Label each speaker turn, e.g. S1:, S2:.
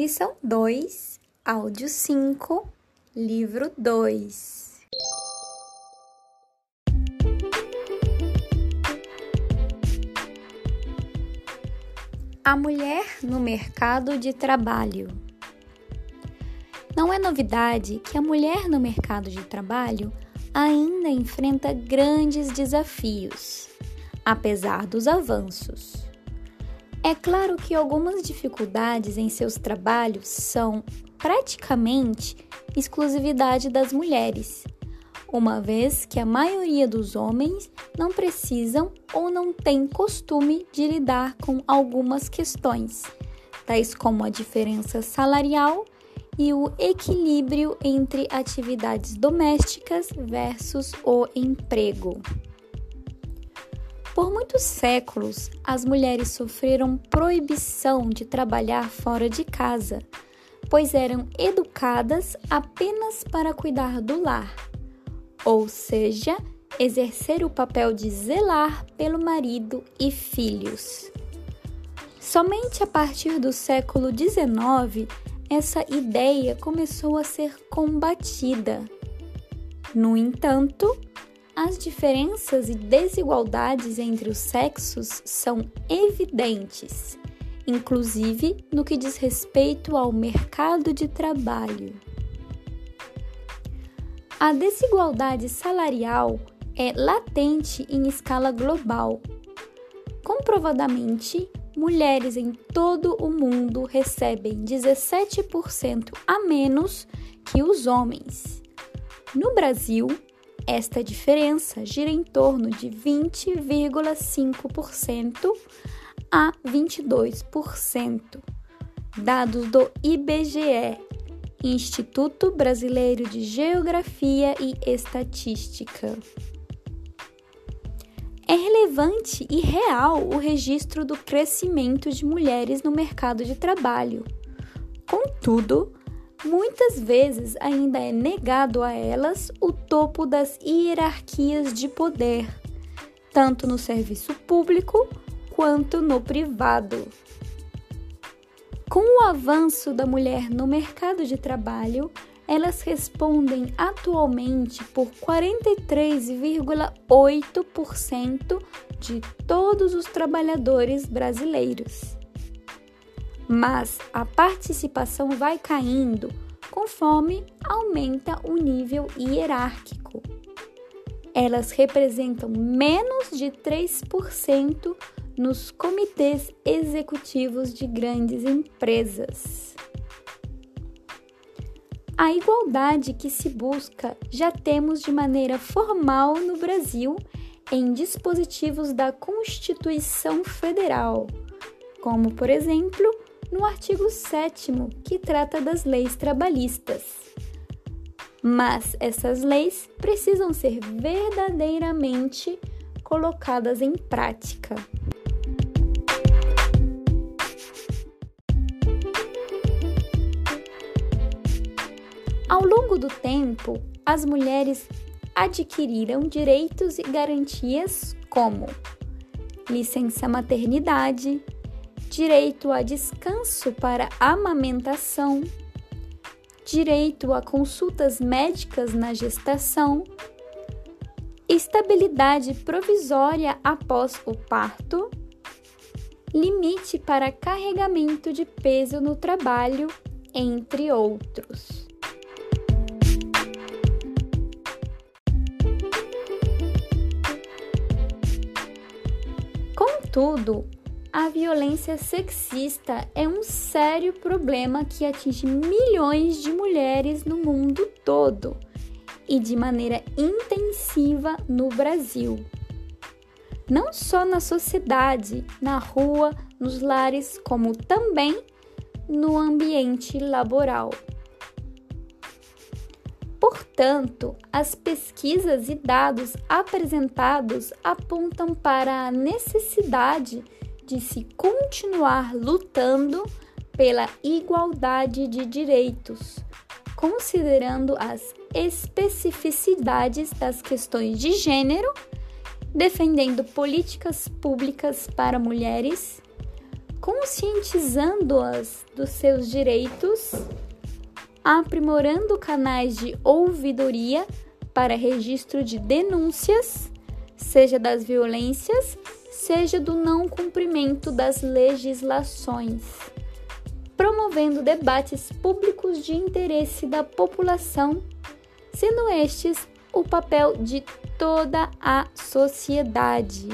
S1: Lição 2, áudio 5, livro 2. A mulher no mercado de trabalho. Não é novidade que a mulher no mercado de trabalho ainda enfrenta grandes desafios, apesar dos avanços. É claro que algumas dificuldades em seus trabalhos são praticamente exclusividade das mulheres, uma vez que a maioria dos homens não precisam ou não tem costume de lidar com algumas questões, tais como a diferença salarial e o equilíbrio entre atividades domésticas versus o emprego. Por muitos séculos, as mulheres sofreram proibição de trabalhar fora de casa, pois eram educadas apenas para cuidar do lar, ou seja, exercer o papel de zelar pelo marido e filhos. Somente a partir do século XIX essa ideia começou a ser combatida. No entanto, as diferenças e desigualdades entre os sexos são evidentes, inclusive no que diz respeito ao mercado de trabalho. A desigualdade salarial é latente em escala global. Comprovadamente, mulheres em todo o mundo recebem 17% a menos que os homens. No Brasil, esta diferença gira em torno de 20,5% a 22%. Dados do IBGE, Instituto Brasileiro de Geografia e Estatística. É relevante e real o registro do crescimento de mulheres no mercado de trabalho. Contudo, muitas vezes ainda é negado a elas o topo das hierarquias de poder, tanto no serviço público quanto no privado. Com o avanço da mulher no mercado de trabalho, elas respondem atualmente por 43,8% de todos os trabalhadores brasileiros mas a participação vai caindo conforme aumenta o nível hierárquico. Elas representam menos de 3% nos comitês executivos de grandes empresas. A igualdade que se busca já temos de maneira formal no Brasil em dispositivos da Constituição Federal, como, por exemplo, no artigo 7, que trata das leis trabalhistas. Mas essas leis precisam ser verdadeiramente colocadas em prática. Ao longo do tempo, as mulheres adquiriram direitos e garantias como licença maternidade, direito a descanso para amamentação, direito a consultas médicas na gestação, estabilidade provisória após o parto, limite para carregamento de peso no trabalho, entre outros. Contudo, a violência sexista é um sério problema que atinge milhões de mulheres no mundo todo e de maneira intensiva no Brasil. Não só na sociedade, na rua, nos lares, como também no ambiente laboral. Portanto, as pesquisas e dados apresentados apontam para a necessidade de se continuar lutando pela igualdade de direitos, considerando as especificidades das questões de gênero, defendendo políticas públicas para mulheres, conscientizando-as dos seus direitos, aprimorando canais de ouvidoria para registro de denúncias, seja das violências, seja do não cumprimento das legislações, promovendo debates públicos de interesse da população, sendo estes o papel de toda a sociedade.